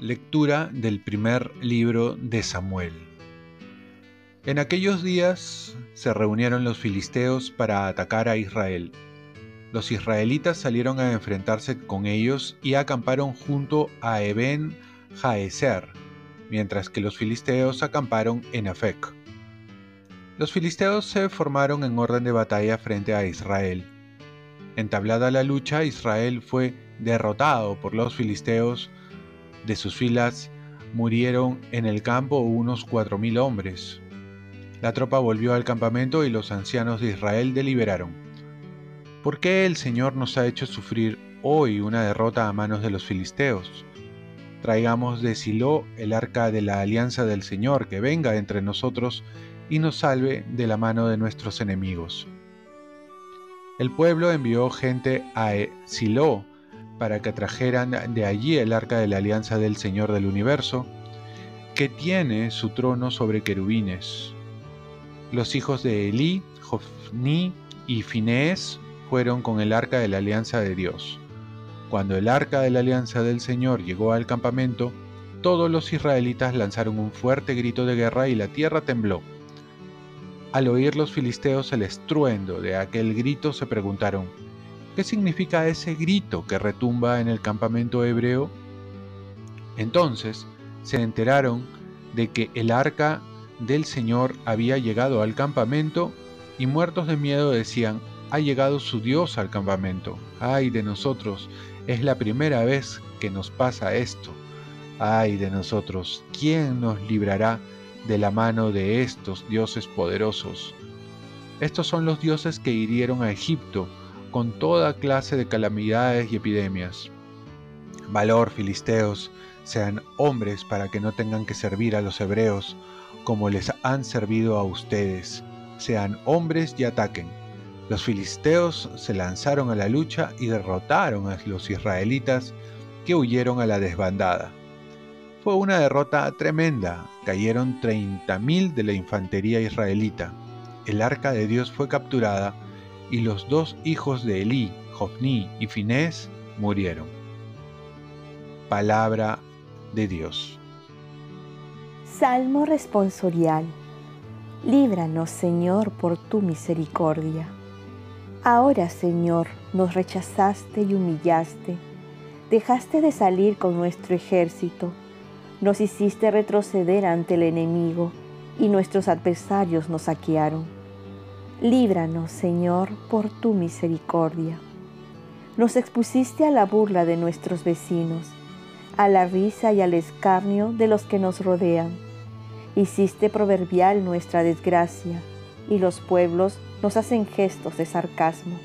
Lectura del primer libro de Samuel. En aquellos días se reunieron los filisteos para atacar a Israel. Los israelitas salieron a enfrentarse con ellos y acamparon junto a Eben Jaeser, mientras que los filisteos acamparon en Afec. Los filisteos se formaron en orden de batalla frente a Israel. Entablada la lucha, Israel fue derrotado por los filisteos de sus filas murieron en el campo unos cuatro mil hombres. La tropa volvió al campamento y los ancianos de Israel deliberaron. ¿Por qué el Señor nos ha hecho sufrir hoy una derrota a manos de los filisteos? Traigamos de Silo el arca de la alianza del Señor, que venga entre nosotros y nos salve de la mano de nuestros enemigos. El pueblo envió gente a Silo para que trajeran de allí el arca de la alianza del Señor del universo, que tiene su trono sobre querubines. Los hijos de Elí, Jofni y Finés fueron con el arca de la alianza de Dios. Cuando el arca de la alianza del Señor llegó al campamento, todos los israelitas lanzaron un fuerte grito de guerra y la tierra tembló. Al oír los filisteos el estruendo de aquel grito se preguntaron, ¿Qué significa ese grito que retumba en el campamento hebreo? Entonces se enteraron de que el arca del Señor había llegado al campamento y muertos de miedo decían, ha llegado su Dios al campamento. Ay de nosotros, es la primera vez que nos pasa esto. Ay de nosotros, ¿quién nos librará de la mano de estos dioses poderosos? Estos son los dioses que hirieron a Egipto con toda clase de calamidades y epidemias. Valor, filisteos, sean hombres para que no tengan que servir a los hebreos como les han servido a ustedes. Sean hombres y ataquen. Los filisteos se lanzaron a la lucha y derrotaron a los israelitas que huyeron a la desbandada. Fue una derrota tremenda, cayeron 30.000 de la infantería israelita. El arca de Dios fue capturada y los dos hijos de Elí, Jofni y Finés, murieron. Palabra de Dios. Salmo responsorial. Líbranos, Señor, por tu misericordia. Ahora, Señor, nos rechazaste y humillaste. Dejaste de salir con nuestro ejército. Nos hiciste retroceder ante el enemigo y nuestros adversarios nos saquearon Líbranos, Señor, por tu misericordia. Nos expusiste a la burla de nuestros vecinos, a la risa y al escarnio de los que nos rodean. Hiciste proverbial nuestra desgracia, y los pueblos nos hacen gestos de sarcasmo.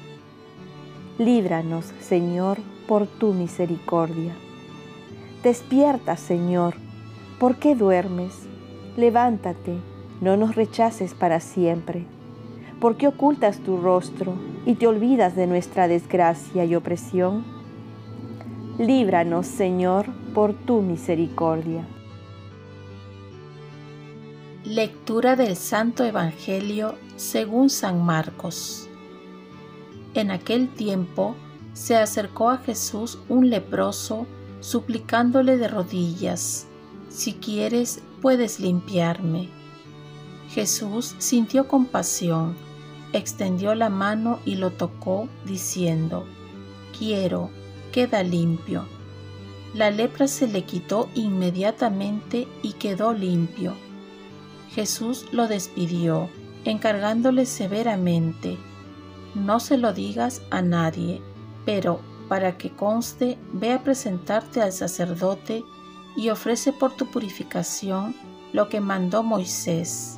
Líbranos, Señor, por tu misericordia. Despierta, Señor, ¿por qué duermes? Levántate, no nos rechaces para siempre. ¿Por qué ocultas tu rostro y te olvidas de nuestra desgracia y opresión? Líbranos, Señor, por tu misericordia. Lectura del Santo Evangelio según San Marcos. En aquel tiempo se acercó a Jesús un leproso suplicándole de rodillas, si quieres puedes limpiarme. Jesús sintió compasión extendió la mano y lo tocó, diciendo, Quiero, queda limpio. La lepra se le quitó inmediatamente y quedó limpio. Jesús lo despidió, encargándole severamente, No se lo digas a nadie, pero para que conste, ve a presentarte al sacerdote y ofrece por tu purificación lo que mandó Moisés.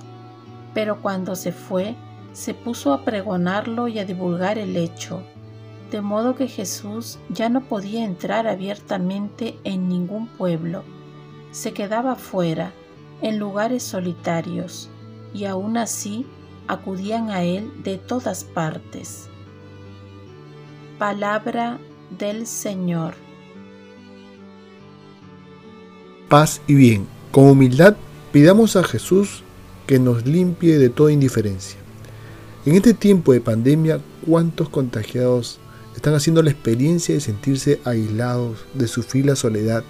Pero cuando se fue, se puso a pregonarlo y a divulgar el hecho, de modo que Jesús ya no podía entrar abiertamente en ningún pueblo, se quedaba fuera, en lugares solitarios, y aún así acudían a él de todas partes. Palabra del Señor. Paz y bien Con humildad pidamos a Jesús que nos limpie de toda indiferencia. En este tiempo de pandemia, ¿cuántos contagiados están haciendo la experiencia de sentirse aislados, de sufrir la soledad,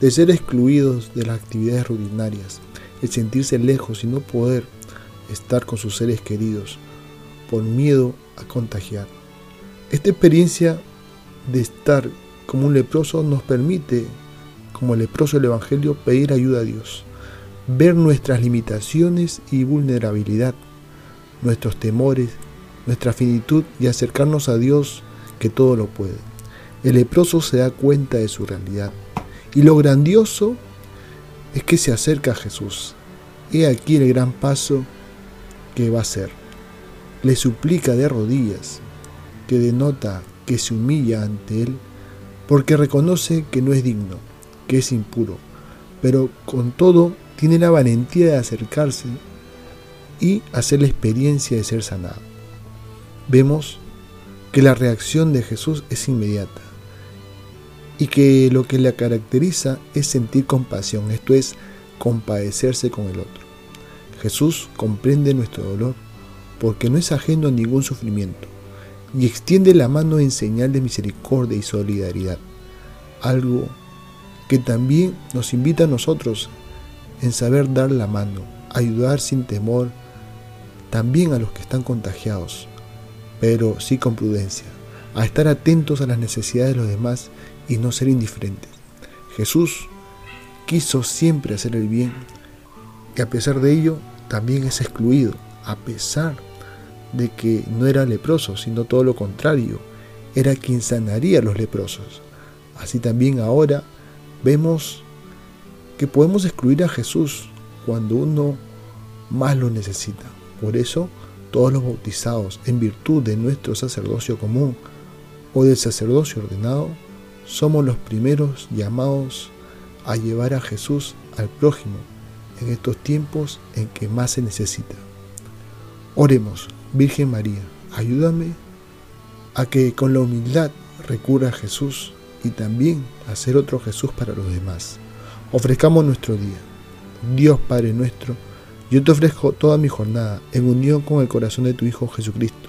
de ser excluidos de las actividades rutinarias, de sentirse lejos y no poder estar con sus seres queridos por miedo a contagiar? Esta experiencia de estar como un leproso nos permite como leproso del Evangelio, pedir ayuda a Dios, ver nuestras limitaciones y vulnerabilidad, nuestros temores, nuestra finitud y acercarnos a Dios que todo lo puede. El leproso se da cuenta de su realidad y lo grandioso es que se acerca a Jesús. He aquí el gran paso que va a hacer. Le suplica de rodillas, que denota que se humilla ante Él, porque reconoce que no es digno que es impuro, pero con todo tiene la valentía de acercarse y hacer la experiencia de ser sanado. Vemos que la reacción de Jesús es inmediata y que lo que le caracteriza es sentir compasión, esto es, compadecerse con el otro. Jesús comprende nuestro dolor porque no es ajeno a ningún sufrimiento y extiende la mano en señal de misericordia y solidaridad, algo que también nos invita a nosotros en saber dar la mano, ayudar sin temor también a los que están contagiados, pero sí con prudencia, a estar atentos a las necesidades de los demás y no ser indiferentes. Jesús quiso siempre hacer el bien y a pesar de ello también es excluido, a pesar de que no era leproso, sino todo lo contrario, era quien sanaría a los leprosos. Así también ahora vemos que podemos excluir a Jesús cuando uno más lo necesita. Por eso, todos los bautizados en virtud de nuestro sacerdocio común o del sacerdocio ordenado, somos los primeros llamados a llevar a Jesús al prójimo en estos tiempos en que más se necesita. Oremos, Virgen María, ayúdame a que con la humildad recurra a Jesús y también hacer otro Jesús para los demás. Ofrezcamos nuestro día. Dios Padre nuestro, yo te ofrezco toda mi jornada en unión con el corazón de tu Hijo Jesucristo,